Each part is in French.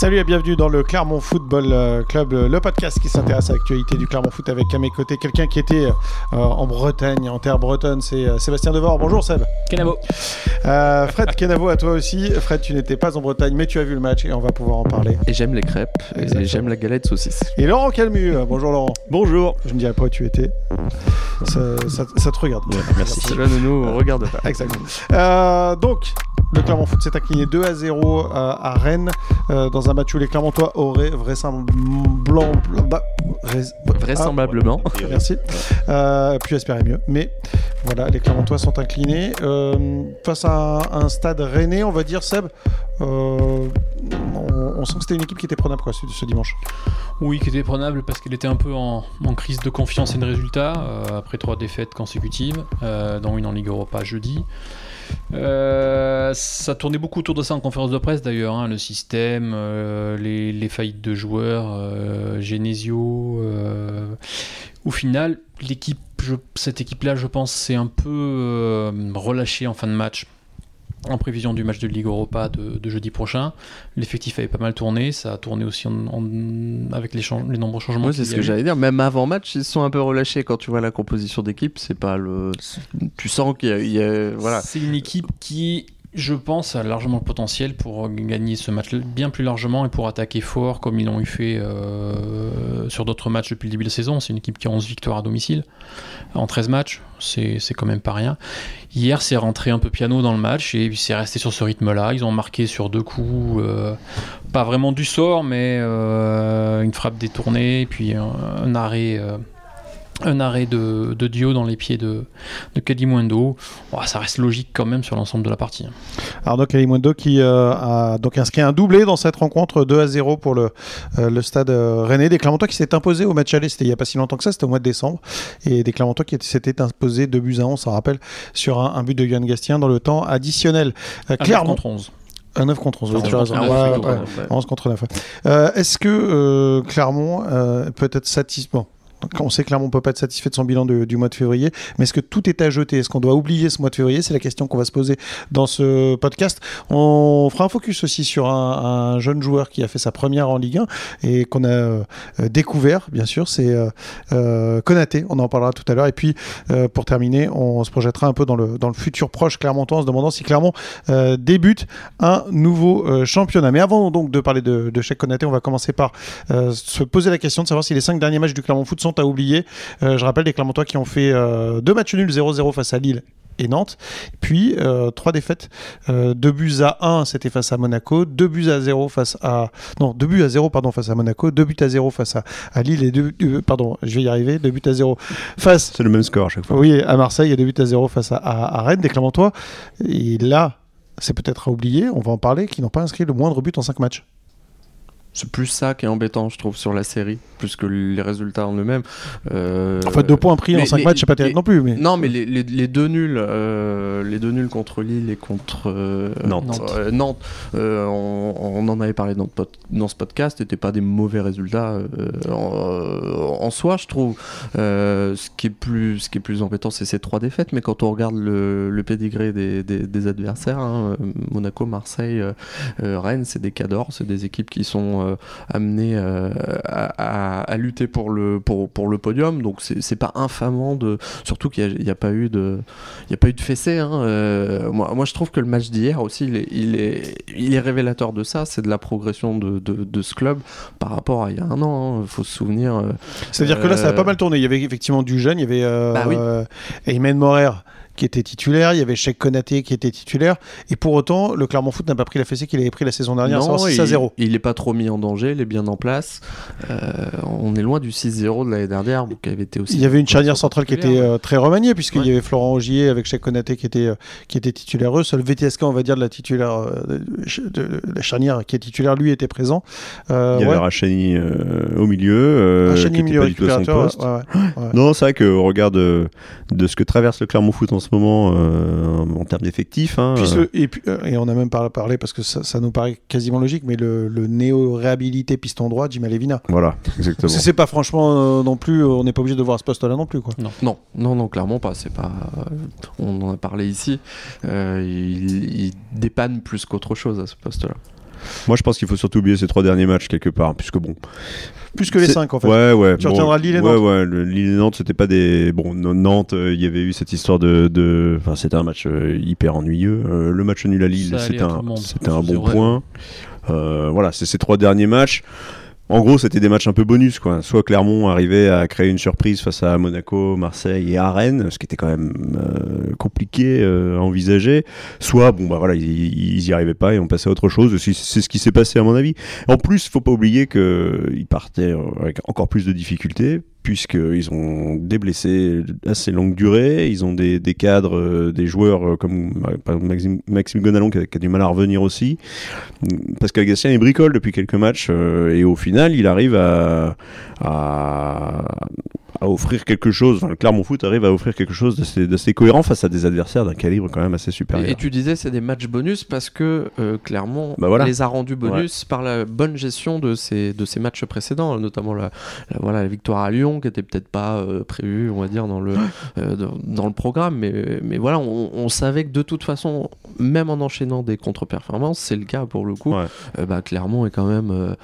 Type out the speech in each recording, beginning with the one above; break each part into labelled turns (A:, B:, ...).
A: Salut et bienvenue dans le Clermont Football euh, Club, euh, le podcast qui s'intéresse à l'actualité du Clermont Foot avec à mes côtés quelqu'un qui était euh, en Bretagne, en terre bretonne, c'est euh, Sébastien Devor. Bonjour Seb.
B: Kenavo.
A: Euh, Fred Kenavo à toi aussi. Fred, tu n'étais pas en Bretagne, mais tu as vu le match et on va pouvoir en parler.
C: Et j'aime les crêpes,
A: Exactement.
C: et j'aime la galette saucisse.
A: Et Laurent Calmu. Bonjour Laurent.
D: Bonjour.
A: Je ne dirai pas où tu étais. Ça, ça- ça te regarde.
D: merci.
C: Cela ne nous regarde pas.
A: Exactement. Euh, donc, le Clermont Foot s'est incliné 2 à 0 euh, à Rennes euh, dans un match où les Clermontois auraient vraisemblablement. bah, rais-
C: Vraisemblablement.
A: Ah, merci. Euh, puis espérer mieux. Mais voilà, les Clermontois sont inclinés. Euh, face à un, un stade rennais, on va dire, Seb, euh, on, on sent que c'était une équipe qui était prenable quoi, ce, ce dimanche.
B: Oui, qui était prenable parce qu'elle était un peu en, en crise de confiance et de résultats euh, après trois défaites consécutives, euh, dont une en Ligue Europa jeudi. Euh, ça tournait beaucoup autour de ça en conférence de presse d'ailleurs, hein, le système, euh, les, faillites de joueurs, euh, Genesio. au final, l'équipe, cette équipe-là, je pense, s'est un peu relâchée en fin de match. En prévision du match de Ligue Europa de, de jeudi prochain, l'effectif avait pas mal tourné. Ça a tourné aussi en- en- avec les, nombreux changements. Qu'il
C: c'est ce que j'allais dire. Même avant match, ils se sont un peu relâchés quand tu vois la composition d'équipe. C'est pas le. Tu sens qu'il y a. il y a- Voilà.
B: C'est une équipe qui, je pense, a largement le potentiel pour gagner ce match bien plus largement et pour attaquer fort comme ils l'ont eu fait euh, sur d'autres matchs depuis le début de la saison. C'est une équipe qui a 11 victoires à domicile en 13 matchs. C'est quand même pas rien. Hier, c'est rentré un peu piano dans le match et c'est resté sur ce rythme-là. Ils ont marqué sur deux coups, euh, pas vraiment du sort, mais euh, une frappe détournée puis un arrêt. Un arrêt de, de Dio dans les pieds de, de Kadimundo. Bon, ça reste logique quand même sur l'ensemble de la partie.
A: Arnaud Calimundo qui euh, a donc inscrit un doublé dans cette rencontre 2 à 0 pour le, euh, le stade euh, rennais. Des Clermontois qui s'est imposé au match aller, c'était il n'y a pas si longtemps que ça, c'était au mois de décembre. Et des Clermontois qui s'étaient imposés 2 buts à 11, on s'en rappelle, sur un, un but de Yann Gastien dans le temps additionnel. Euh,
B: Un
A: Clermont,
B: contre 11.
A: un 9 contre 11, oui,
B: Pardon,
A: tu as raison.
B: un
A: Ouais,
B: neuf
A: ouais,
B: contre
A: ouais.
B: 11,
A: 11 contre 9. ouais. Euh, Est-ce que euh, Clermont euh, peut être satisfait bon, on sait que Clermont ne peut pas être satisfait de son bilan du mois de février, mais est-ce que tout est à jeter? Est-ce qu'on doit oublier ce mois de février? C'est la question qu'on va se poser dans ce podcast. On fera un focus aussi sur un, un jeune joueur qui a fait sa première en Ligue 1 et qu'on a euh, découvert, bien sûr, c'est euh, euh. On en parlera tout à l'heure. Et puis, euh, pour terminer, on se projettera un peu dans le, futur proche clermontois en se demandant si Clermont débute un nouveau championnat. Mais avant donc de parler de, de Konaté, on va commencer par se poser la question de savoir si les cinq derniers matchs du Clermont Foot sont à oublier. Euh, je rappelle des Clermontois qui ont fait euh, deux matchs nuls 0-0 face à Lille et Nantes, puis euh, trois défaites, euh, deux buts à 1 c'était face à Monaco, deux buts à 0 face à non deux buts à 0 pardon face à Monaco, deux buts à 0 face à, à Lille et deux euh, pardon je vais y arriver deux buts à 0 face
D: C'est le même score à chaque fois.
A: oui, à Marseille, il y a 2 buts à 0 face à, à- à Rennes, des Clermontois. Et là, c'est peut-être à oublier, on va en parler, qui n'ont pas inscrit le moindre but en 5 matchs.
C: C'est plus ça qui est embêtant, je trouve, sur la série, plus que les résultats en eux-mêmes. Euh,
A: Enfin, 2 points pris en
C: mais
A: 5
C: les-
A: matchs, c'est pas terrible
C: les-
A: non plus. Mais...
C: Non, mais les, les- les deux nuls, euh, les deux nuls contre Lille et contre euh,
D: Nantes.
B: Nantes.
C: euh, Nantes, euh, on, on en avait parlé dans, ce podcast, n'étaient pas des mauvais résultats euh, en, en soi, je trouve. Euh, ce qui est plus, ce qui est plus embêtant, c'est ces trois défaites. Mais quand on regarde le, le pédigré des, des- des adversaires, hein, Monaco, Marseille, Rennes, c'est des cadors, c'est des équipes qui sont euh, amenées euh, à, à- à lutter pour le pour, pour le podium. Donc c'est pas infamant de, surtout qu'il n'y a, il y a pas eu de, il y a pas eu de fessée. hein. Euh, moi, moi, je trouve que le match d'hier aussi, il est, il est, il est révélateur de ça. C'est de la progression de, de, de ce club par rapport à il y a un an. Il faut se souvenir.
A: C'est-à-dire que là, ça a pas mal tourné. Il y avait effectivement du jeune, il y avait
C: Bah oui.
A: Ayman Morer qui était titulaire, il y avait Cheikh Konaté qui était titulaire, et pour autant, le Clermont Foot n'a pas pris la fessée qu'il avait pris la saison dernière,
C: non,
A: 6
C: il,
A: à 0.
C: il est pas trop mis en danger, il est bien en place. Euh, on est loin du 6-0 de l'année dernière, donc qui avait été aussi.
A: Il y avait une charnière centrale qui était euh, très remaniée, puisqu'il y avait Florent Augier avec Cheikh Konaté qui était, euh, qui était titulaire. Eux, seul VTSK, on va dire, de la titulaire, de, de- de la charnière qui est titulaire, lui était présent. Euh,
D: Il y avait
A: ouais.
D: Rachani euh, au milieu, euh,
A: Rachani,
D: qui était
A: milieu
D: pas du tout à son poste.
A: ouais, ouais, ouais.
D: Non, c'est vrai qu'au regard de, de ce que traverse le Clermont Foot en ce moment, euh, en termes d'effectifs, hein,
A: Puis
D: euh,
A: ce- et, puis- euh, et on a même par- parlé, parce que ça, ça nous paraît quasiment logique, mais le, le néo-réhabilité piston droit, Jim Levina.
D: voilà, exactement.
A: C'est c'est pas franchement euh, non plus, on n'est pas obligé de voir ce poste-là non plus. Quoi.
C: Non, non, non, clairement pas. C'est pas. On en a parlé ici. Euh, il, il dépanne plus qu'autre chose à ce poste-là.
D: Moi, je pense qu'il faut surtout oublier ces trois derniers matchs quelque part, puisque bon.
A: Plus que les
D: c'est-
A: 5 en fait.
D: Ouais, ouais.
A: Tu retiendras Lille et
D: ouais,
A: Nantes.
D: Ouais, le- Lille et Nantes, c'était pas des. Bon, Nantes, euh, il y avait eu cette histoire de. de... Enfin, c'était un match euh, hyper ennuyeux. Euh, le match nul à Lille, c'était un, un bon
B: vrai.
D: point. Euh, voilà, c'est ces trois derniers matchs. En gros, c'était des matchs un peu bonus, quoi. Soit Clermont arrivait à créer une surprise face à Monaco, Marseille et à Rennes, ce qui était quand même euh, compliqué euh, à envisager. Soit, bon, bah voilà, ils, ils y arrivaient pas et on passait à autre chose. C'est ce qui s'est passé à mon avis. En plus, faut pas oublier qu'ils partaient avec encore plus de difficultés, puisqu'ils ont des blessés assez longue durée, ils ont des, des cadres, euh, des joueurs euh, comme exemple Maxime, Gonalon qui a, du mal à revenir aussi. Pascal Gastien, il bricole depuis quelques matchs euh, et au final, il arrive à, à offrir quelque chose. Enfin, le Clermont Foot arrive à offrir quelque chose d'assez d'assez cohérent face à des adversaires d'un calibre quand même assez supérieur.
C: Et, et tu disais c'est des matchs bonus parce que euh, Clermont
D: Bah voilà.
C: les a rendus bonus par la bonne gestion de ces, de ces matchs précédents, notamment la, la- voilà, la victoire à Lyon qui était peut-être pas euh, prévue, on va dire, dans le, euh, dans, dans le programme. Mais, mais voilà, on, on savait que de toute façon, même en enchaînant des contre-performances, c'est le cas pour le coup,
D: Ouais.
C: euh, bah, Clermont est quand même, euh,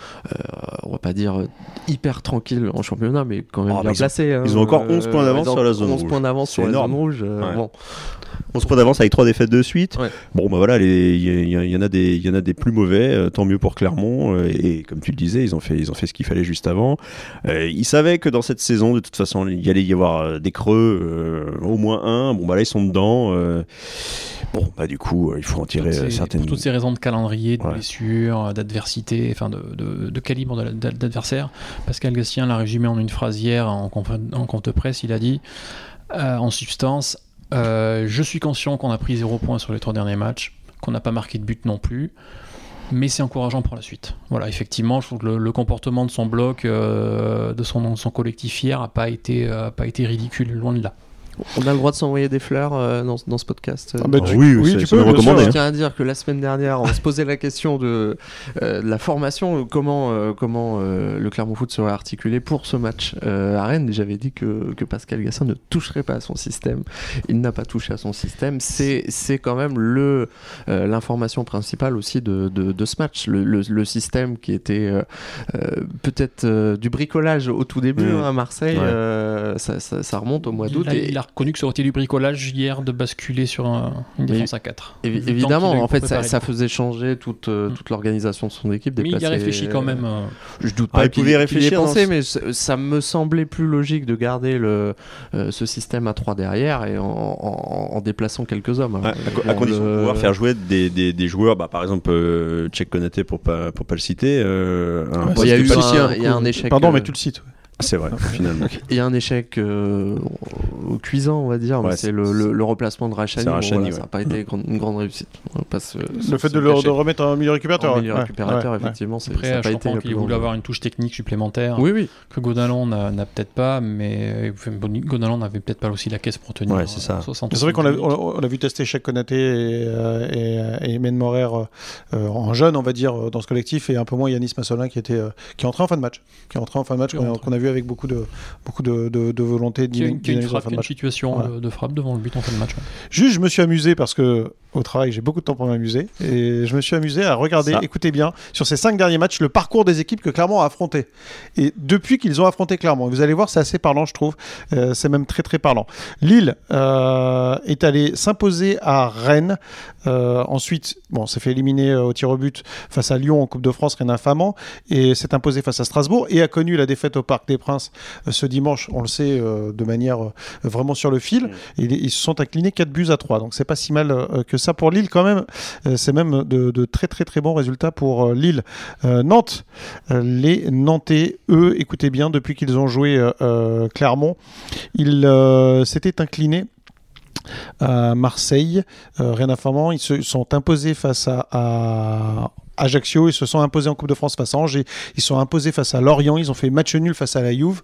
C: on va pas dire hyper tranquille en championnat, mais quand même
D: bah,
C: bien
D: ils
C: hein.
D: ils ont encore 11 points d'avance
C: ils ont
D: sur la zone
C: 11
D: rouge.
C: points d'avance sur la
D: énorme.
C: zone rouge. euh,
D: Ouais.
C: bon.
D: On se prend d'avance avec trois défaites de suite.
C: Ouais.
D: Bon, bah voilà, il y, il y en a des, il y en a des plus mauvais. euh, tant mieux pour Clermont. euh, et, comme tu le disais, ils ont fait, ils ont fait ce qu'il fallait juste avant. Euh, ils savaient que dans cette saison, de toute façon, il y allait y avoir euh, des creux, euh, au moins un. Bon, bah là, ils sont dedans. Euh, bon, bah du coup, euh, il faut en tirer euh,
B: ces-
D: certaines.
B: Pour toutes ces raisons de calendrier, de
D: Ouais.
B: blessures, d'adversité, enfin de, de- de calibre d'adversaire, Pascal Gastien l'a résumé en une phrase hier en, compte presse. Il a dit euh, en substance euh, Je suis conscient qu'on a pris zéro point sur les trois derniers matchs, qu'on n'a pas marqué de but non plus. Mais c'est encourageant pour la suite. Voilà, effectivement, je trouve que le, le comportement de son bloc, euh, de son, son collectif hier, n'a pas, été, euh, pas été ridicule, loin de là.
C: On a le droit de s'envoyer des fleurs euh, dans, dans ce podcast. euh.
A: Ah bah,
D: Ah
A: tu-
D: oui,
A: oui, tu peux, sûr.
C: Je tiens à dire que la semaine dernière, on se posait la question de, euh, de la formation, euh, comment, euh, comment euh, le Clermont Foot serait articulé pour ce match euh, à Rennes. J'avais dit que, que Pascal Gassin ne toucherait pas à son système. Il n'a pas touché à son système. C'est c'est quand même le euh, l'information principale aussi de, de, de ce match. Le, le, le système qui était peut-être euh, du bricolage au tout début
D: Mm.
C: hein, à Marseille,
D: Ouais.
C: euh, ça, ça- ça remonte au mois d'août.
B: Il, a-
C: et-
B: il a reconnu que ça aurait été du bricolage hier de basculer sur un- une défense à 4.
C: Évi-
B: Le temps qu'il a
C: évidemment, en fait, ça, faisait changer toute, euh,
B: Mm.
C: toute l'organisation de son équipe.
B: Mais il y a
C: déplacer-
B: réfléchi quand même. euh,
C: Je doute
D: Ah,
C: pas
D: il
C: qu'il
D: pouvait y
C: qu'il y ait
D: réfléchir dans
C: pensé, mais ça- me semblait plus logique de garder le, euh, ce système à 3 derrière et en, en- en déplaçant quelques hommes.
D: Ouais, à, condition
C: le-
D: de pouvoir faire jouer des, des, des joueurs, bah, par exemple, euh, Tchèque Konaté pour pas, pour pas le citer. euh,
A: Ouais,
C: il y a eu un, un échec.
A: Pardon,
C: euh,
A: mais tu le cites.
D: C'est vrai, finalement.
C: Il y a un échec euh, cuisant, on va dire.
D: Ouais,
C: c'est
D: c'est-
C: le, le- le remplacement de Rachani.
D: c'est
C: Bon,
D: Rachani,
C: voilà,
D: ouais.
C: Ça n'a pas été une grande réussite. On
A: Le
C: se-
A: fait
C: se
A: de le de remettre un milieu récupérateur.
C: En milieu
A: ouais,
C: récupérateur,
A: ouais, ouais.
C: effectivement, c'est-
B: Après,
C: ça pas été
B: qu'il voulait avoir une touche technique supplémentaire
C: Oui, oui.
B: que Godalon n'a peut-être pas, mais bon, Godalon n'avait peut-être pas aussi la caisse pour tenir.
D: Ouais, c'est ça.
B: euh, 60
A: Mais C'est vrai qu'on a, on, vu tester Cheikh Konaté et, euh, et, et Emen Morer euh, euh, en jeune, on va dire, euh, dans ce collectif, et un peu moins Yanis Massolin qui, était, euh, qui est entré en fin de match. Qui est entré en fin de match, qu'on a vu avec beaucoup de, beaucoup de, de, de volonté de
B: Qui a, une, frappe, une situation
A: Voilà.
B: de, de frappe devant le but en fin de match. ouais.
A: Juste, je me suis amusé parce que au travail, j'ai beaucoup de temps pour m'amuser. Et je me suis amusé à regarder,
D: Ça.
A: écoutez bien, sur ces cinq derniers matchs, le parcours des équipes que Clermont a affrontées. Et depuis qu'ils ont affronté Clermont, vous allez voir, c'est assez parlant, je trouve. Euh, c'est même très, très parlant. Lille euh, est allé s'imposer à Rennes. Euh, ensuite, bon, s'est fait éliminer euh, au tir au but face à Lyon en Coupe de France, rien d'infamant. Et s'est imposé face à Strasbourg. Et a connu la défaite au Parc des Princes euh, ce dimanche, on le sait, euh, de manière euh, vraiment sur le fil. Et ils se sont inclinés 4 buts à 3. Donc c'est pas si mal que ça pour Lille quand même. C'est même de, de très très très bons résultats pour Lille. Euh, Nantes, les Nantais, eux, écoutez bien, depuis qu'ils ont joué euh, Clermont, ils euh, s'étaient inclinés à Marseille, euh, rien d'informant. Ils se sont imposés face à, à Ajaccio, ils se sont imposés en Coupe de France face à Angers, ils se sont imposés face à Lorient, ils ont fait match nul face à la Juve.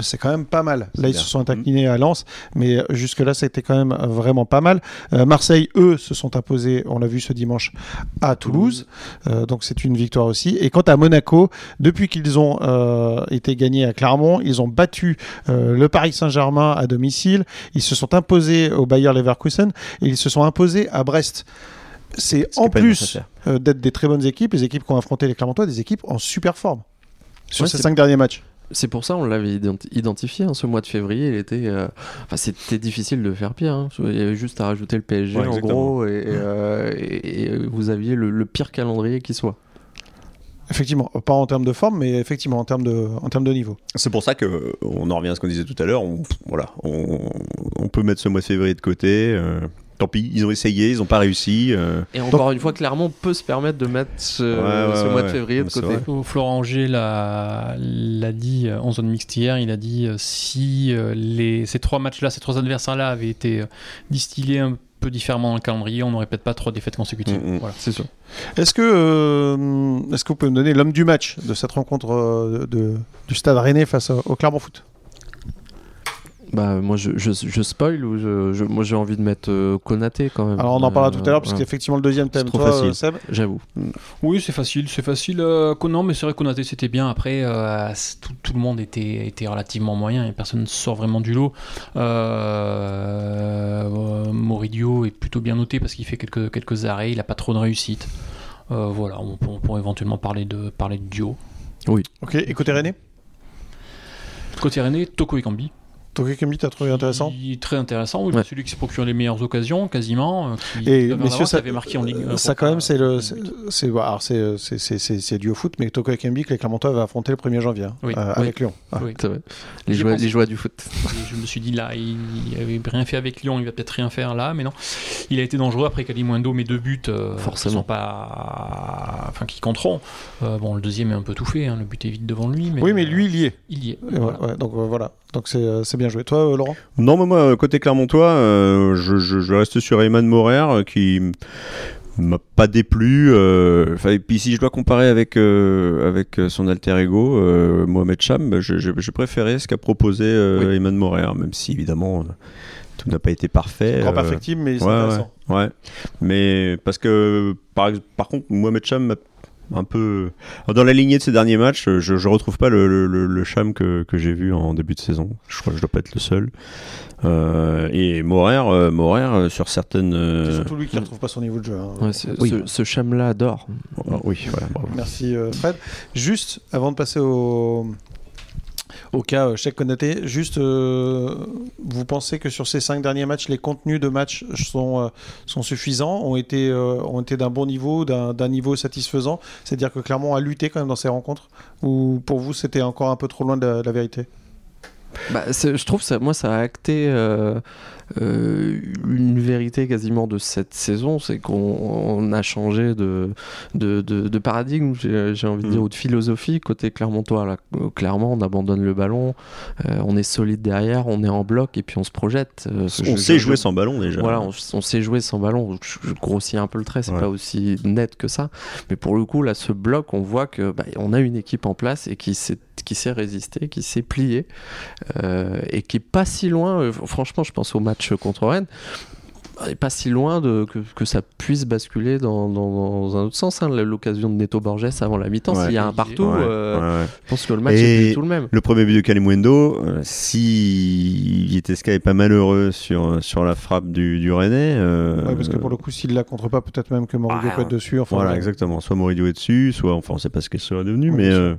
A: C'est quand même pas mal. Là, ils
D: bien.
A: se sont inclinés à Lens, mais jusque-là, c'était quand même vraiment pas mal. Euh, Marseille, eux, se sont imposés, on l'a vu ce dimanche, à Toulouse. Euh, donc c'est une victoire aussi. Et quant à Monaco, depuis qu'ils ont euh, été gagnés à Clermont, ils ont battu le Paris Saint-Germain à domicile. Ils se sont imposés au Bayer Leverkusen et ils se sont imposés à Brest. C'est
D: Ce
A: en plus euh, d'être des très bonnes équipes, les équipes qui ont affronté les Clermontois, des équipes en super forme sur
C: Ouais,
A: ces
C: c'est-
A: cinq derniers matchs.
C: C'est pour ça on l'avait identi- identifié. hein, ce mois de février, il était, euh, enfin, c'était difficile de faire pire. hein. Il y avait juste à rajouter le PSG
D: Ouais,
C: en gros, et, euh, et- et vous aviez le, le pire calendrier qui soit.
A: Effectivement, pas en termes de forme, mais effectivement en termes de, en termes de niveau.
D: C'est pour ça que on en revient à ce qu'on disait tout à l'heure. On, voilà, on, on peut mettre ce mois de février de côté. euh, tant pis, ils ont essayé, ils n'ont pas réussi. euh,
C: Et encore une fois, Clermont peut se permettre de mettre ce,
D: Ouais, ouais,
C: ce mois de février de côté.
B: Florent Angers l'a l'a dit euh, en zone mixte hier. Il a dit euh, si euh, les, ces trois matchs-là, ces trois adversaires-là avaient été euh, distillés un peu différemment dans le calendrier, on n'aurait peut-être pas trois défaites consécutives.
D: Mm, mm.
B: Voilà.
C: C'est sûr.
A: Est-ce que, euh, est-ce que vous pouvez me donner l'homme du match de cette rencontre euh, de, du Stade Rennais face au, au Clermont Foot?
C: Bah, moi, je, je, je spoil ou je, je- moi j'ai envie de mettre euh, Konaté quand même.
A: Alors on en parlera tout à l'heure parce
C: Euh,
A: qu'effectivement le deuxième thème,
D: trop
A: toi,
D: facile.
A: euh, Seb.
C: J'avoue.
B: Oui, c'est facile, c'est facile. euh, non, mais c'est vrai Konaté c'était bien. Après, euh, tout, tout le monde était, était relativement moyen et personne ne sort vraiment du lot. Euh, euh, Moridio est plutôt bien noté parce qu'il fait quelques, quelques arrêts, il n'a pas trop de réussite. Euh, voilà, on, peut- on pourrait éventuellement parler de, parler de duo.
A: Ok, et côté Rennais
B: Côté René, Toko Ekambi.
A: Tokyo Kemi, t'as trouvé intéressant
B: très intéressant. Oui,
C: Ouais.
B: Celui qui s'est procuré les meilleures occasions, quasiment. euh, Qui,
A: Et messieurs, ça,
B: avait marqué en Ligue
A: euh, ça quand même, c'est le, c'est, bah, alors c'est, c'est, c'est, c'est, c'est dû au foot, mais Toko Kembi que les Clermontois va affronter le 1er janvier hein,
B: Oui.
A: euh,
C: Oui.
A: avec Lyon. Ah.
B: Oui.
C: C'est vrai. Les joies,
B: pense.
C: les joies du foot.
B: Je me suis dit là, il, il avait rien fait avec Lyon, il va peut-être rien faire là, mais non. Il a été dangereux après Kalimundo, mais deux buts euh,
C: Forcément.
B: qui sont pas, enfin qui compteront. Euh, bon, le deuxième est un peu tout fait, hein, le but est vite devant lui, mais
A: Oui, mais lui, il y est.
B: il y est.
A: Et voilà, ouais, donc euh, voilà, donc c'est, euh, c'est bien joué. Toi, euh, Laurent?
D: Non, mais moi, côté Clermontois, euh, je, je, je reste sur Ayman Morer euh, qui m'a pas déplu. euh, et puis si je dois comparer avec, euh, avec son alter ego, euh, Mohamed Cham, bah, je, je, je préférais ce qu'a proposé
C: Oui.
D: Ayman Morer, même si évidemment tout n'a pas été parfait.
A: Encore perfectible, mais c'est
D: ouais,
A: intéressant.
D: ouais, ouais. Mais parce que, par, par contre, Mohamed Cham m'a un peu. Dans la lignée de ces derniers matchs, je, je retrouve pas le, le, le- le Cham que, que j'ai vu en début de saison. Je crois que je dois pas être le seul. Euh, et Morer, euh, Morer euh, sur certaines. euh,
A: C'est surtout lui qui ne retrouve pas son niveau de jeu. hein.
C: Ouais, ce,
D: Oui.
C: ce, ce cham-là adore.
D: ah, oui, voilà, bravo.
A: Merci euh, Fred. Juste avant de passer au, au cas euh, Cheikh Konaté, juste euh, vous pensez que sur ces cinq derniers matchs, les contenus de match sont, euh, sont suffisants, ont été, ont été d'un bon niveau, d'un niveau satisfaisant? C'est-à-dire que Clermont a lutté quand même dans ces rencontres? Ou pour vous c'était encore un peu trop loin de la, vérité?
C: Bah, je trouve ça, moi, ça a acté une vérité quasiment de cette saison, c'est qu'on on a changé de, de, de- de paradigme, j'ai envie de
D: Mm.
C: dire, ou de philosophie côté Clermontois. Là, Euh, clairement, on abandonne le ballon, euh, on est solide derrière, on est en bloc et puis on se projette. Euh,
D: On sait jouer sans ballon déjà.
C: Voilà, on, on sait jouer sans ballon. Je, je grossis un peu le trait, c'est
D: Ouais.
C: pas aussi net que ça. Mais pour le coup, là, ce bloc, on voit que bah, on a une équipe en place et qui sait, qui qui sait plier euh, et qui est pas si loin. euh, franchement, je pense au match contre Rennes. est pas si loin de, que, que ça puisse basculer dans, dans- dans un autre sens. hein. L'occasion de Neto Borges avant la mi-temps,
D: Ouais.
C: s'il y a un partout,
D: Ouais,
C: euh,
D: ouais, ouais.
C: je pense que le match est tout le même.
D: Le premier but de Kalimundo, euh, si Vieteska est pas malheureux sur, sur la frappe du, du Rennais. euh,
A: Ouais, parce que pour le coup, s'il la contre pas, peut-être même que Moridio
D: Ah,
A: peut être dessus. Enfin,
D: Voilà,
A: ouais.
D: exactement. Soit Moridio est dessus, soit, enfin, on sait pas ce qu'elle serait devenue,
A: Oui,
D: mais euh,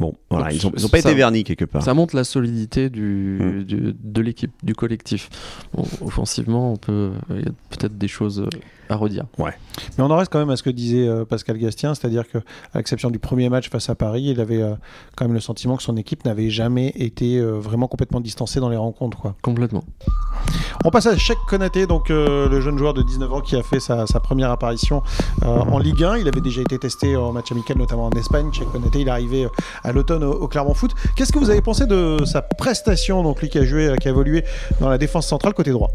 D: bon, voilà,
C: Donc,
D: ils ont, ils ont
C: ça-
D: pas été vernis quelque part.
C: Ça montre la solidité du,
D: Mm.
C: du- de l'équipe, du collectif. Bon, offensivement, on peut, il y a peut-être des choses euh, à redire.
A: Mais on en reste quand même à ce que disait euh, Pascal Gastien, c'est-à-dire que, à l'exception du premier match face à Paris, il avait euh, quand même le sentiment que son équipe n'avait jamais été euh, vraiment complètement distancée dans les rencontres. Quoi.
C: Complètement.
A: On passe à Cheikh Konaté, donc euh, le jeune joueur de 19 ans qui a fait sa, sa première apparition euh, en Ligue 1. Il avait déjà été testé en match amical, notamment en Espagne. Cheikh Konaté, il est arrivé euh, à l'automne au, au Clermont Foot. Qu'est-ce que vous avez pensé de sa prestation, donc lui qui a joué, euh, qui a évolué dans la défense centrale côté droit?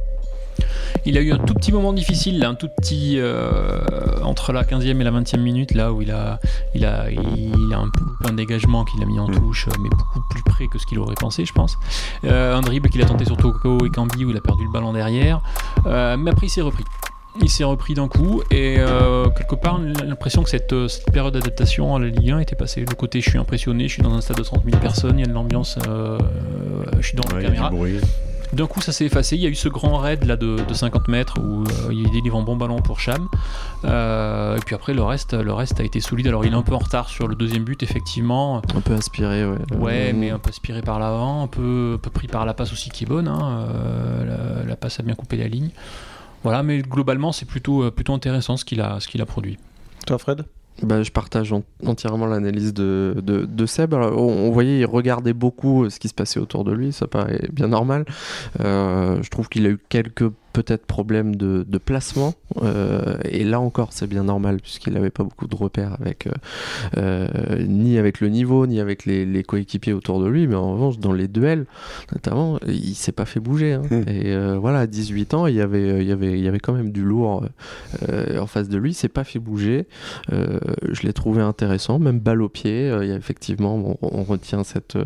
B: Il a eu un tout petit moment difficile, là, un tout petit euh, entre la 15e et la 20e minute, là où il a, il a, il a un peu un dégagement qu'il a mis en
D: Mm.
B: touche, mais beaucoup plus près que ce qu'il aurait pensé, je pense. Euh, un dribble qu'il a tenté sur Toko et Cambi où il a perdu le ballon derrière, Euh, mais après il s'est repris. Il s'est repris d'un coup et euh, quelque part on a l'impression que cette, euh, cette période d'adaptation à la Ligue 1 était passée. Le côté je suis impressionné, je suis dans un stade de 30 000 personnes, il y a de l'ambiance, euh, je suis dans
D: Ouais,
B: la
D: il y a du
B: caméra.
D: bruit.
B: D'un coup, ça s'est effacé. Il y a eu ce grand raid là de, de 50 mètres où euh, il délivre un bon ballon pour Cham. Euh, et puis après, le reste, le reste a été solide. Alors, il est un peu en retard sur le deuxième but, effectivement.
C: Un peu inspiré, ouais.
B: Ouais, mais un peu aspiré par l'avant, un peu, un peu pris par la passe aussi qui est bonne. hein. Euh, la, la passe a bien coupé la ligne. Voilà, mais globalement, c'est plutôt, euh, plutôt intéressant ce qu'il a, ce qu'il a produit.
A: Toi, Fred?
C: Bah, je partage en- entièrement l'analyse de, de, de Seb. Alors, on, on voyait, il regardait beaucoup ce qui se passait autour de lui, ça paraît bien normal. Euh, je trouve qu'il a eu quelques peut-être problèmes de, de placement. euh, et là encore, c'est bien normal, puisqu'il n'avait pas beaucoup de repères avec, euh, euh, ni avec le niveau, ni avec les, les coéquipiers autour de lui. Mais en revanche, dans les duels, notamment, il s'est pas fait bouger. hein.
D: Hmm.
C: Et euh, voilà, à 18 ans, il y avait, il y avait, il y avait quand même du lourd en face de lui. Il s'est pas fait bouger. Je l'ai trouvé intéressant, même balle au pied. Il y a effectivement, on, on retient cette,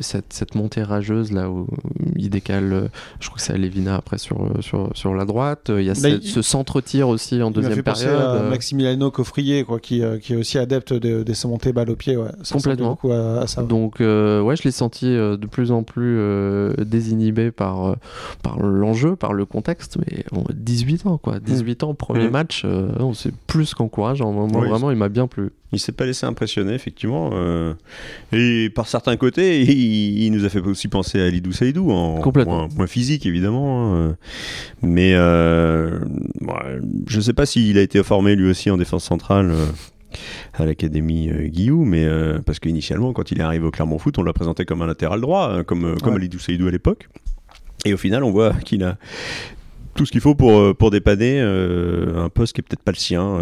C: cette, cette montée rageuse là où il décale. Je crois que c'est à Levina après sur, euh, sur, sur la droite. Il y a
A: Bah,
C: ce,
A: il-
C: ce centre-tir aussi en
A: Il
C: deuxième
A: fait
C: période.
A: à
C: Euh,
A: Maximiliano Coffrier, quoi, qui, euh, qui est aussi adepte de, de ces montées balles au pied. Ouais. Ça ressemble
C: Complètement.
A: beaucoup à, à ça.
C: Donc euh, ouais, je l'ai senti euh, de plus en plus euh, désinhibé par, euh, par l'enjeu, par le contexte, mais bon, 18 ans quoi, 18 ans, premier
D: Mm.
C: match, euh, c'est plus qu'encourageant.
D: Oui.
C: vraiment, il m'a bien plu.
D: Il s'est pas laissé impressionner, effectivement. euh, et par certains côtés, il, il nous a fait aussi penser à Lidou Saïdou, en
C: Complètement.
D: moins, moins physique, évidemment. hein, euh. Mais euh, ouais, je ne sais pas s'il a été formé lui aussi en défense centrale. euh, à l'académie euh, Guillou, mais euh, parce qu'initialement, quand il est arrivé au Clermont Foot, on l'a présenté comme un latéral droit, hein, comme, euh, comme
A: Ouais.
D: Lidou Saïdou à l'époque. Et au final, on voit qu'il a tout ce qu'il faut pour, pour dépanner un poste qui est peut-être pas le sien.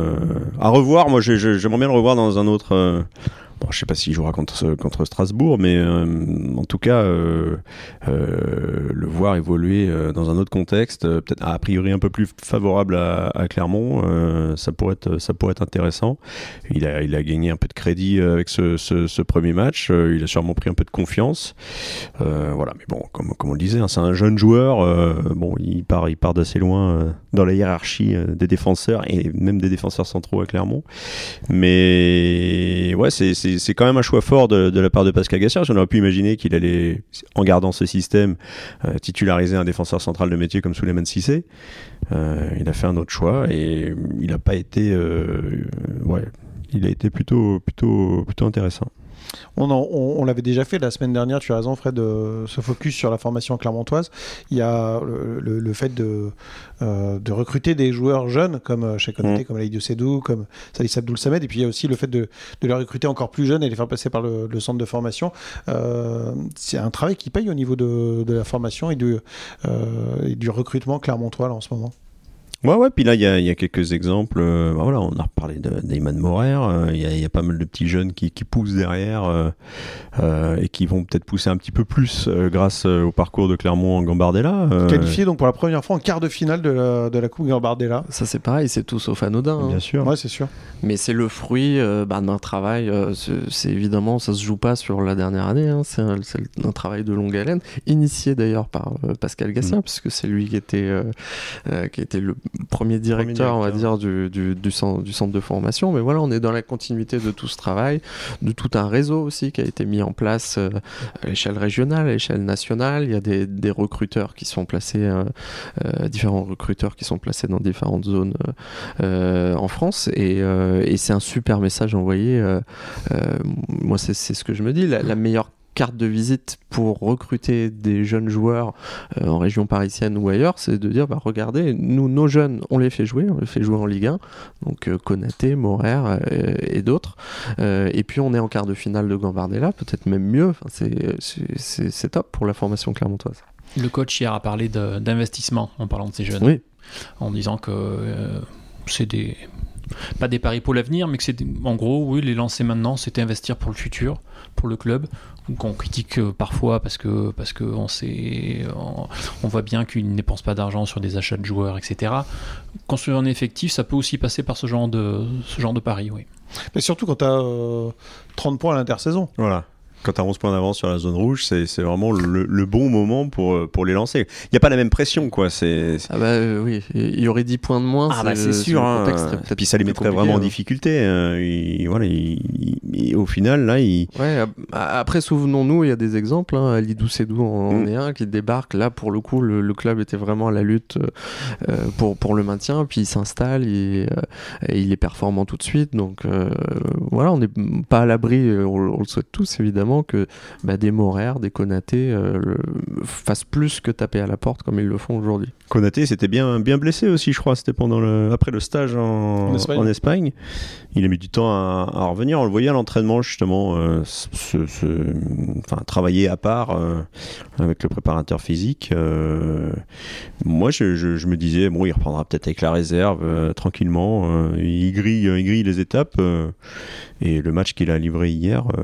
D: À revoir, moi j'ai- j'ai- j'aimerais bien le revoir dans un autre. Bon, je sais pas s'il jouera contre, Strasbourg, mais euh, en tout cas, euh, euh, le voir évoluer dans un autre contexte, peut-être a priori un peu plus favorable à, Clermont, ça, pourrait être, intéressant. Il a, gagné un peu de crédit avec ce, premier match, il a sûrement pris un peu de confiance. Voilà, mais bon, comme, on le disait, hein, c'est un jeune joueur, bon, il part, il part d'assez loin dans la hiérarchie des défenseurs et même des défenseurs centraux à Clermont. Mais ouais, c'est- c'est quand même un choix fort de, la part de Pascal Gassière. J'en aurais pu imaginer qu'il allait, en gardant ce système, euh, titulariser un défenseur central de métier comme Souleymane Cissé. Euh, il a fait un autre choix et il n'a pas été, euh, ouais, il a été plutôt, plutôt, plutôt intéressant.
A: On, en- on, on l'avait déjà fait la semaine dernière, tu as raison Fred, de se focus sur la formation clermontoise. Il y a le, le- le fait de, euh, de recruter des joueurs jeunes comme euh, Cheikh Konaté,
D: Mm.
A: comme Laïdou Sedou, comme Salih Abdoul Samed, et puis il y a aussi le fait de, de les recruter encore plus jeunes et les faire passer par le, le centre de formation. Euh, c'est un travail qui paye au niveau de, de la formation et du, euh, et du recrutement clermontois là, en ce moment.
D: Ouais, ouais, puis là, il y a, il y a quelques exemples. euh, bah voilà, on a reparlé de- d'Eyman Morer. euh, Il y, y a pas mal de petits jeunes qui, qui poussent derrière euh, euh, et qui vont peut-être pousser un petit peu plus euh, grâce au parcours de Clermont en Gambardella. euh,
A: Qualifié donc pour la première fois en quart de finale de la, de la Coupe Gambardella.
C: Ça c'est pareil, c'est tout sauf anodin. hein.
D: Bien sûr.
A: Ouais, c'est sûr.
C: Mais c'est le fruit euh, bah, d'un travail. euh, c'est évidemment, ça se joue pas sur la dernière année. hein, c'est un, travail de longue haleine, initié d'ailleurs par euh, Pascal Gassien, puisque c'est lui qui était, euh, euh, qui était le premier directeur, on va dire, du, du, du, centre, du centre de formation. Mais voilà, on est dans la continuité de tout ce travail, de tout un réseau aussi qui a été mis en place euh, à l'échelle régionale, à l'échelle nationale. Il y a des, des recruteurs qui sont placés, euh, euh, différents recruteurs qui sont placés dans différentes zones en France et, et c'est un super message envoyé. moi, c'est c'est ce que je me dis. La, la meilleure carte de visite pour recruter des jeunes joueurs euh, en région parisienne ou ailleurs, c'est de dire bah, regardez, nous, nos jeunes, on les fait jouer, on les fait jouer en Ligue 1, donc euh, Konaté, Morer euh, et d'autres. Euh, et puis on est en quart de finale de Gambardella, peut-être même mieux. Enfin, c'est- top pour la formation clermontoise.
B: Le coach hier a parlé d'investissement en parlant de ces jeunes.
C: Oui.
B: En disant que c'est des. Pas des paris pour l'avenir, mais que c'est. En gros, oui, les lancer maintenant, c'était investir pour le futur, pour le club. Qu'on critique euh, parfois parce que parce que on sait, on, on voit bien qu'ils ne dépensent pas d'argent sur des achats de joueurs, etc. Construire un effectif, ça peut aussi passer par ce genre de ce genre de pari, oui.
A: Mais surtout quand tu as 30 points à l'intersaison.
D: Voilà. Quand tu as 11 points d'avance sur la zone rouge, c'est vraiment le, le bon moment pour, euh, pour les lancer. Il n'y a pas la même pression, quoi. C'est.
C: Ah bah euh, oui, il y aurait 10 points de moins.
D: Ah bah c'est sûr.
C: le
D: hein. Puis ça les mettrait vraiment en
C: hein.
D: difficulté. euh, voilà, et au final, là, il.
C: Ouais, après, souvenons-nous, il y a des exemples. Hein, Lidou Sedou en, en
D: Mm.
C: est un qui débarque. Là, pour le coup, le, le club était vraiment à la lutte euh, pour, pour le maintien. Puis il s'installe, et il est performant tout de suite. Donc voilà, on n'est pas à l'abri, on, on le souhaite tous évidemment, que bah, des Morer, des Konaté euh, le- fassent plus que taper à la porte comme ils le font aujourd'hui.
D: Konaté s'était bien, bien blessé aussi, je crois. C'était pendant le, après le stage en,
A: En Espagne.
D: en Espagne. Il a mis du temps à, à revenir. On le voyait à l'entraînement, justement, euh, se, se- enfin, travailler à part euh, avec le préparateur physique. Euh, moi, je, je- je me disais, bon, il reprendra peut-être avec la réserve, euh, tranquillement. Euh, il, grille, il grille les étapes. euh, et le match qu'il a livré hier euh,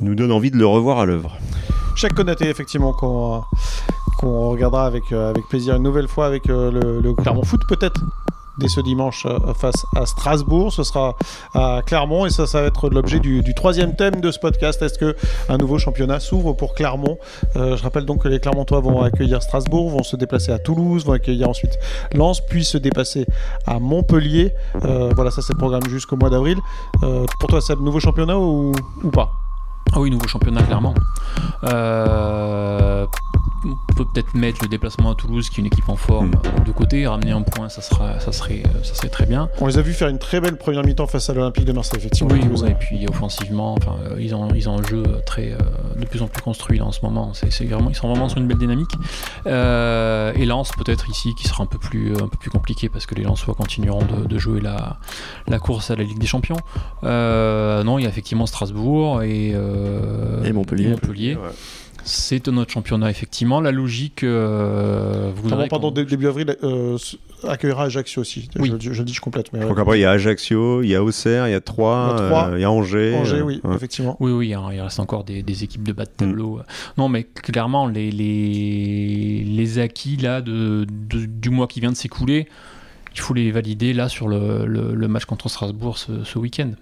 D: nous donne envie de le revoir à l'œuvre.
A: Chaque Konaté, effectivement, qu'on regardera avec, euh, avec plaisir une nouvelle fois avec euh, le, le Clermont Foot, peut-être dès ce dimanche euh, face à Strasbourg. Ce sera à Clermont et ça, ça va être l'objet du, troisième thème de ce podcast. Est-ce que un nouveau championnat s'ouvre pour Clermont? Je rappelle donc que les Clermontois vont accueillir Strasbourg, vont se déplacer à Toulouse, vont accueillir ensuite Lens, puis se déplacer à Montpellier. Voilà, ça c'est le programme jusqu'au mois d'avril. Pour toi, c'est le nouveau championnat ou pas?
B: Ah oui, nouveau championnat, clairement. Euh, on peut peut-être mettre le déplacement à Toulouse, qui est une équipe en forme,
D: Mm.
B: de côté. Ramener un point, ça, sera, ça, serait, euh, ça serait très bien.
A: On les a vus faire une très belle première mi-temps face à l'Olympique de Marseille, effectivement.
B: Oui, et puis offensivement, enfin, euh, ils, ont, ils ont un jeu très, euh, de plus en plus construit là, en ce moment. C'est, c'est vraiment, ils sont vraiment sur une belle dynamique. Euh, et Lens, peut-être ici, qui sera un peu plus, un peu plus compliqué parce que les Lensois continueront de, de jouer la, la course à la Ligue des Champions. Euh, non, il y a effectivement Strasbourg et, euh,
C: Et Montpellier.
B: Montpellier. C'est notre championnat, effectivement. La logique euh,
A: pardon, dé- début avril, euh, accueillera Ajaccio aussi.
B: Oui.
A: Je, je dis, je complète. Mais
D: Je
A: ouais.
D: crois qu'après, il y a Ajaccio, il y a Auxerre, il y a Troyes,
A: Il y a
D: euh, il y a Angers.
A: Angers,
D: euh,
A: oui,
D: ouais.
A: effectivement.
B: Oui, oui, hein, il reste encore des, des équipes de bas de
A: Mm.
B: tableau. Non, mais clairement, les, les, les acquis là, de, de- du mois qui vient de s'écouler, il faut les valider là sur le, le- le match contre Strasbourg ce, ce week-end,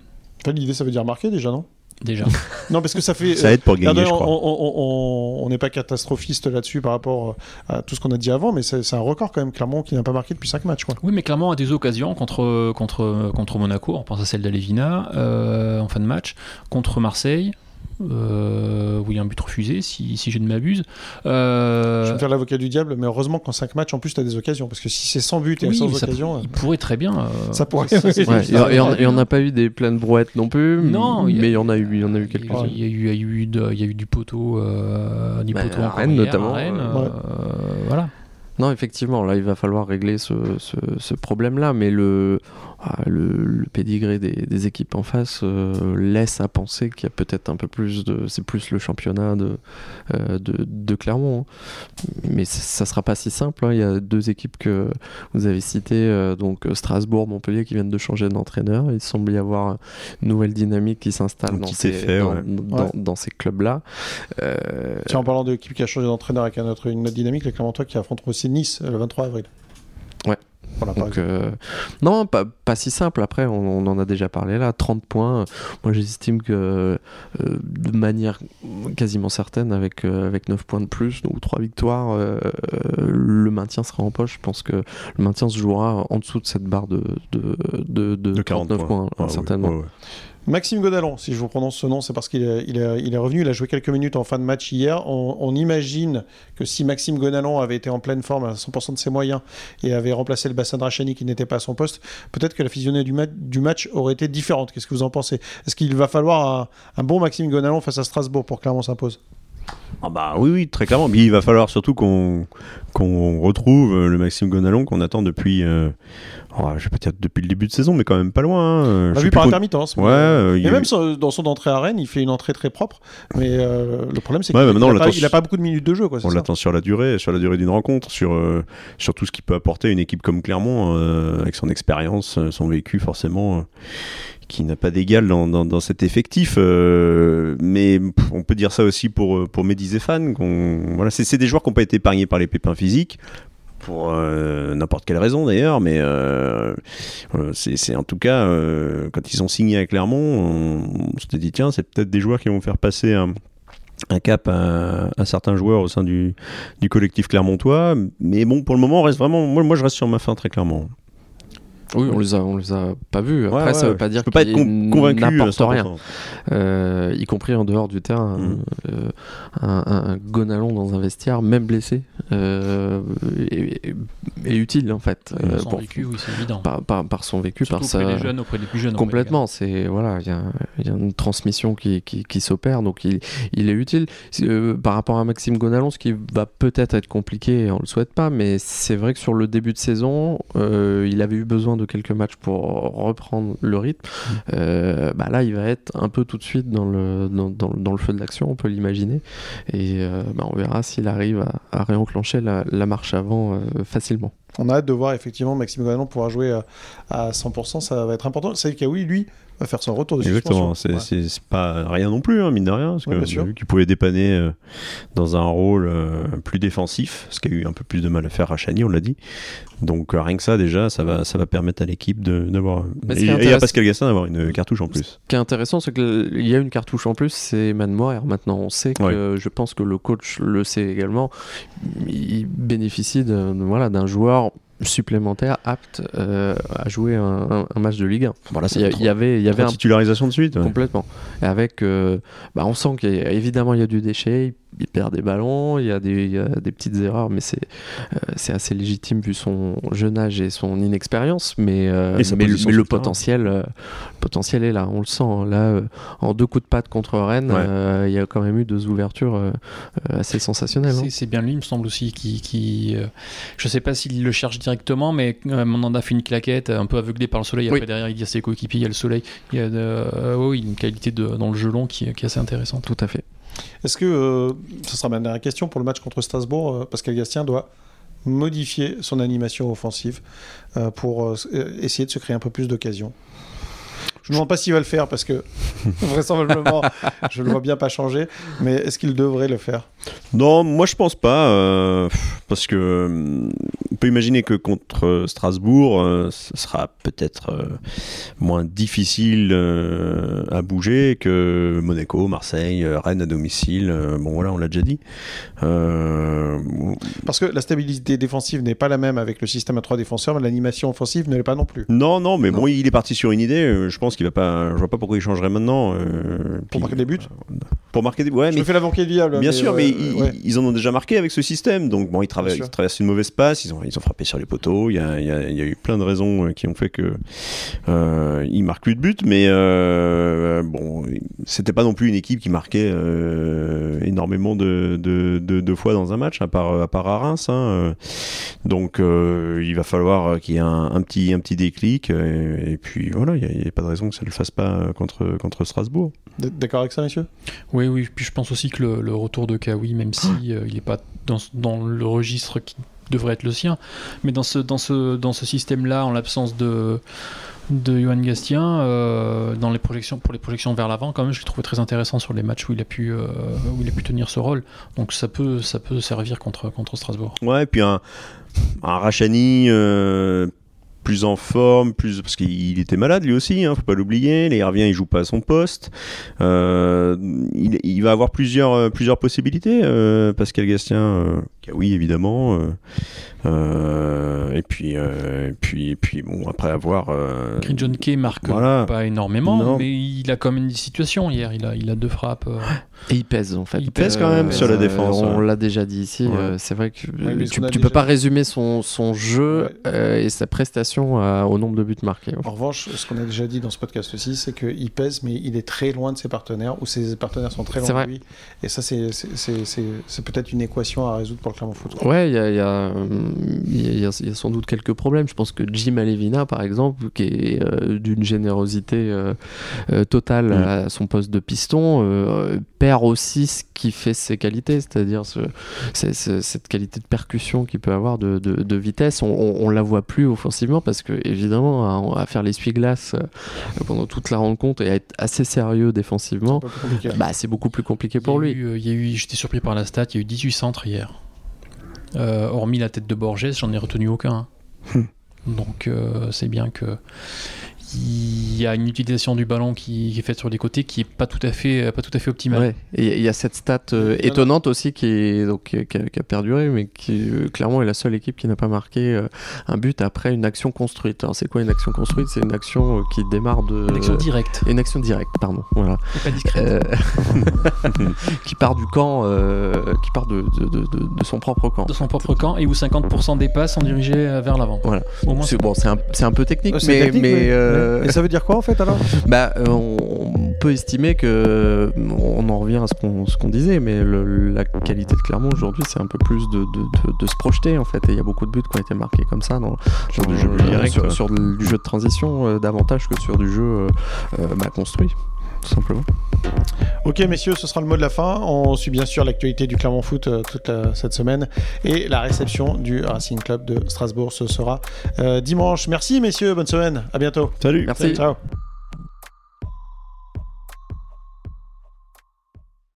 A: L'idée, ça veut dire marquer déjà, non?
B: Déjà.
A: Non, parce que ça fait.
D: Ça aide pour
A: Regardez,
D: gagner, je
A: on-
D: crois.
A: on- n'est pas catastrophiste là-dessus par rapport euh, à tout ce qu'on a dit avant, mais c'est un record quand même, Clermont, qui n'a pas marqué depuis 5 matchs. Quoi.
B: oui, mais clairement, à des occasions contre, contre, contre Monaco, on pense à celle d'Alevina euh, en fin de match, contre Marseille. Euh, où il y a un but refusé, si, si je ne m'abuse. Euh,
A: Je vais me faire l'avocat du diable, mais heureusement qu'en 5 matchs, en plus, tu as des occasions. Parce que si c'est sans but et
B: oui,
A: sans
B: ça-
A: occasion. euh,
B: il pourrait très bien. euh,
A: Ça pourrait, oui.
B: c'est-
C: Ouais, et, et on,
B: c'est-
C: et on n'a pas eu des pleines brouettes non plus,
B: Non,
C: mais il y en a eu, il y en a eu
B: Il y a
C: quelques-unes.
B: eu- il y a eu, il y a eu, de- il y a eu du poteau, euh, du
C: Bah,
B: poteau
C: à Rennes,
B: hier,
C: notamment,
B: à Rennes,
C: euh,
B: euh, voilà.
C: Non, effectivement, là, il va falloir régler ce, ce- ce problème-là, mais le, le, le pédigré des, des équipes en face euh, laisse à penser qu'il y a peut-être un peu plus de. C'est plus le championnat de, euh, de, de Clermont. hein. Mais ça, ça sera pas si simple. hein. Il y a deux équipes que vous avez citées, euh, donc Strasbourg, Montpellier, qui viennent de changer d'entraîneur. Il semble y avoir une nouvelle dynamique qui s'installe dans, ces,
D: effet,
C: dans,
D: ouais.
C: dans-
A: Ouais.
C: dans ces clubs-là. Euh,
A: Tiens, en parlant d'équipe qui a changé d'entraîneur avec un autre, une autre dynamique, les Clermontois qui affronteront aussi Nice le 23 avril.
C: Donc, euh, non, pas, pas si simple. Après, on, on en a déjà parlé là. 30 points. Moi, j'estime que euh, de manière quasiment certaine, avec, euh, avec 9 points de plus ou 3 victoires, euh, le maintien sera en poche. Je pense que le maintien se jouera en dessous de cette barre de, de, de, de
D: De 40
C: 39 points,
D: Ah, oui,
C: certainement.
D: ouais, ouais.
A: Maxime Godalon, si je vous prononce ce nom, c'est parce qu'il est, revenu. Il a joué quelques minutes en fin de match hier. On, imagine que si Maxime Godalon avait été en pleine forme à 100% de ses moyens et avait remplacé le bassin de Rachani qui n'était pas à son poste, peut-être que la physionomie du, ma- du match aurait été différente. Qu'est-ce que vous en pensez? Est-ce qu'il va falloir un, bon Maxime Godalon face à Strasbourg pour Clermont s'impose?
D: Ah bah oui, oui, très clairement. Mais il va falloir surtout qu'on qu'on retrouve euh, le Maxime Gonalon qu'on attend depuis, euh, oh, je vais pas dire depuis le début de saison, mais quand même pas loin. hein. Sais
A: vu par intermittence.
D: Ouais, euh,
A: Et
D: a
A: même
D: eu-
A: dans son entrée à Rennes, il fait une entrée très propre. Mais euh, le problème, c'est qu'il n'a pas,
D: sur-
A: beaucoup de minutes de jeu. Quoi,
D: on l'attend sur la durée, sur la durée d'une rencontre, sur, sur tout ce qu'il peut apporter à une équipe comme Clermont, avec son expérience, son vécu forcément, qui n'a pas d'égal dans, dans, cet effectif. euh, mais on peut dire ça aussi pour, euh, pour Mehdi Zéphane. qu'on- Voilà, c'est des joueurs qui n'ont pas été épargnés par les pépins physiques. Pour euh, n'importe quelle raison d'ailleurs, mais c'est en tout cas quand ils ont signé à Clermont, on, on s'était dit tiens, c'est peut-être des joueurs qui vont faire passer un, un cap à, à certains joueurs au sein du, du collectif clermontois. Mais bon, pour le moment, reste vraiment. Moi, moi je reste sur ma fin très clairement.
C: Oui, on les a, on les a pas vus. Après,
D: Ouais,
C: ça
D: ouais,
C: veut pas dire
D: à 100%.
C: rien, Euh, y compris en dehors du terrain.
D: Mm.
C: Euh, un, un, un Gonalon dans un vestiaire, même blessé, euh, est, est- est utile en fait. euh,
B: Son
C: pour-
B: vécu, oui, c'est évident.
C: par, par, par son vécu,
B: Surtout
C: par
B: auprès
C: sa.
B: des jeunes, auprès des plus jeunes.
C: Complètement, c'est voilà, il y, a- il y a une transmission qui, qui, qui s'opère, donc il, il est utile. Euh, par rapport à Maxime Gonalon, ce qui va peut-être être compliqué, on le souhaite pas, mais c'est vrai que sur le début de saison, euh, il avait eu besoin de quelques matchs pour reprendre le rythme. Euh, bah là, il va être un peu tout de suite dans le, dans, le feu de l'action, on peut l'imaginer, et euh, bah, on verra s'il arrive à, réenclencher la, la marche avant euh, facilement.
A: On a hâte de voir effectivement Maxime Gonalon pouvoir jouer à, à 100%, ça va être important. C'est Kawi, lui, va faire son retour de
D: Exactement, c'est.
A: Ouais.
D: pas rien non plus, hein, mine de rien, parce
A: Ouais,
D: que vu qu'il pouvait dépanner euh, dans un rôle euh, plus défensif, ce qui a eu un peu plus de mal à faire à Chani, on l'a dit. Donc euh, rien que ça, déjà, ça va, ça va permettre à l'équipe de- d'avoir. Et et à Pascal Gastin d'avoir une cartouche en plus.
C: Ce qui est intéressant, c'est qu'il y a une cartouche en plus, c'est Man Morer. Maintenant, on sait que je pense que le coach le sait également. Il bénéficie voilà, d'un joueur supplémentaire apte euh, à jouer un, un- un match de Ligue 1.
D: Voilà,
C: Il y, avait, il y avait un
D: titularisation de suite. ouais.
C: Complètement. Et avec, euh, bah, on sent qu'il y a, évidemment il y a du déchet, il perd des ballons, il y a des, il y a des petites erreurs, mais c'est euh, c'est assez légitime vu son jeune âge et son inexpérience. Mais, euh, le, mais potentiel, euh, le potentiel est là, on le sent. hein. Là, euh, en deux coups de patte contre Rennes,
D: Ouais.
C: euh, il y a quand même eu deux ouvertures assez sensationnelles. hein.
B: C'est- bien lui, il me semble aussi, qui, qui euh, je sais pas s'il le cherche directement, mais euh, Mandanda fait une claquette, un peu aveuglé par le soleil.
C: Oui.
B: Après derrière, il dit à ses coéquipiers, il y a le soleil. Il y a de, euh, oui, une qualité de, dans le jeu long qui, est- qui est assez intéressante.
C: Tout à fait.
A: Est-ce que, euh, ce sera ma dernière question pour le match contre Strasbourg, euh, Pascal Gastien doit modifier son animation offensive euh, pour euh, euh, essayer de se créer un peu plus d'occasions? Je ne demande pas s'il va le faire parce que vraisemblablement je le vois bien pas changer, mais est-ce qu'il devrait le faire?
D: Non, moi je pense pas, euh, parce que on peut imaginer que contre euh, Strasbourg, euh, ce sera peut-être euh, moins difficile à bouger que Monaco, Marseille, Rennes à domicile. bon voilà, on l'a déjà dit.
A: Parce que la stabilité défensive n'est pas la même avec le système à trois défenseurs, mais l'animation offensive ne l'est pas non plus.
D: non, non, mais
C: Non.
D: bon, il est parti sur une idée. Je pense qu'il va pas. Je vois pas pourquoi il changerait maintenant.
A: Pour
D: puis-
A: marquer des buts
D: Pour marquer des. Ouais,
A: Je
D: mais
A: me fais l'avocat du diable.
D: Bien sûr, mais ils,
A: ouais.
D: ils en ont déjà marqué avec ce système. Donc, bon, ils, traversent une mauvaise passe, ils ont, ils ont frappé sur les poteaux. Il y a, il y a- il y a eu plein de raisons euh, qui ont fait que euh, ils marquent plus de buts. Mais euh, bon, c'était pas non plus une équipe qui marquait euh, énormément de, de, de- de fois dans un match, à part, à part à Reims. hein. Euh, Donc, euh, il va falloir qu'il y ait un, un petit, un petit déclic. Et, puis, voilà, il n'y a, pas de raison que ça ne le fasse pas contre, contre Strasbourg.
A: D'accord avec ça, messieurs?
B: Oui, oui. Puis je pense aussi que le, le retour de Kawi, même si euh, il n'est pas dans, le registre qui devrait être le sien, mais dans ce, dans ce, dans ce système-là, en l'absence de de Johan Gastien euh, dans les projections pour les projections vers l'avant quand même je l'ai trouvé très intéressant sur les matchs où il a pu euh, où il a pu tenir ce rôle. Donc ça peut ça peut servir contre contre Strasbourg.
D: Ouais, et puis un, Rachani plus en forme, plus parce qu'il était malade lui aussi, hein, faut pas l'oublier. Il revient, il joue pas à son poste. Euh, il, il va avoir plusieurs, euh, plusieurs possibilités. euh, Pascal Gastien, euh, oui évidemment. Euh, et puis, euh, et puis, et puis bon après avoir. euh,
B: Green John Kay marque
D: Voilà.
B: pas énormément
D: Non.
B: mais il a quand même des situations hier il a il a deux frappes euh,
C: Et il pèse en fait.
B: Il
D: pèse quand même
A: sur la
D: défense,
C: On
D: ouais.
C: l'a déjà dit ici.
D: Ouais.
C: euh, c'est vrai que
A: Ouais,
C: tu, tu
A: déjà-
C: peux pas résumer son, son jeu
A: Ouais.
C: euh, et sa prestation au nombre de buts marqués.
A: En revanche, ce qu'on a déjà dit dans ce podcast aussi, c'est qu'il pèse, mais il est très loin de ses partenaires, ou ses partenaires sont très
C: C'est
A: loin
C: vrai.
A: de lui. Et ça, c'est- c'est c'est- c'est- c'est peut-être une équation à résoudre pour le Clermont Foot.
C: Ouais, il y a, il y, a, il y a- il y sans doute quelques problèmes. Je pense que Jim Alevina, par exemple, qui est euh, d'une générosité euh, euh, totale
D: Mm.
C: à son poste de piston, euh, perd aussi ce qui fait ses qualités, c'est-à-dire ce- c'est- c'est- cette qualité de percussion qu'il peut avoir de, de- de vitesse. On, on, on la voit plus offensivement parce que, évidemment, à, à faire l'essuie-glace pendant toute la rencontre et à être assez sérieux défensivement,
A: C'est
C: bah, c'est beaucoup plus compliqué pour
B: il y a
C: lui.
B: eu, il y a eu j'étais surpris par la stat il y a eu 18 centres hier Euh, hormis la tête de Borges j'en ai retenu aucun
D: Hmm.
B: donc euh, c'est bien que il, y a une utilisation du ballon qui, est faite sur les côtés qui est pas tout à fait, pas tout à fait optimale.
C: Ouais. Et il y a cette stat euh, étonnante aussi qui, est, donc, qui, a, perduré, mais qui euh, clairement est la seule équipe qui n'a pas marqué euh, un but après une action construite. Alors c'est quoi une action construite? C'est une action qui démarre de.
B: Une action directe.
C: Une action directe, pardon. Voilà.
B: pas discrète.
C: qui part du camp, qui part de, de, de, son propre camp.
B: De son propre camp et où 50% des passes sont dirigées vers l'avant.
C: Voilà. C'est bon, c'est un, un, peu technique, mais, mais,
A: et ça veut dire quoi en fait alors?
C: Bah, on, peut estimer que on en revient à ce qu'on ce qu'on disait, mais la qualité de Clermont aujourd'hui, c'est un peu plus de, de, de, se projeter en fait. Et il y a beaucoup de buts qui ont été marqués comme ça dans,
D: sur, du, jeu
C: sur, sur, du jeu de transition euh, davantage que sur du jeu euh, euh, bah, construit tout simplement.
A: Ok messieurs, ce sera le mot de la fin. On suit bien sûr l'actualité du Clermont Foot toute cette semaine et la réception du Racing Club de Strasbourg ce sera dimanche. Merci messieurs, bonne semaine, à bientôt.
D: Salut.
C: Merci.
A: Ciao.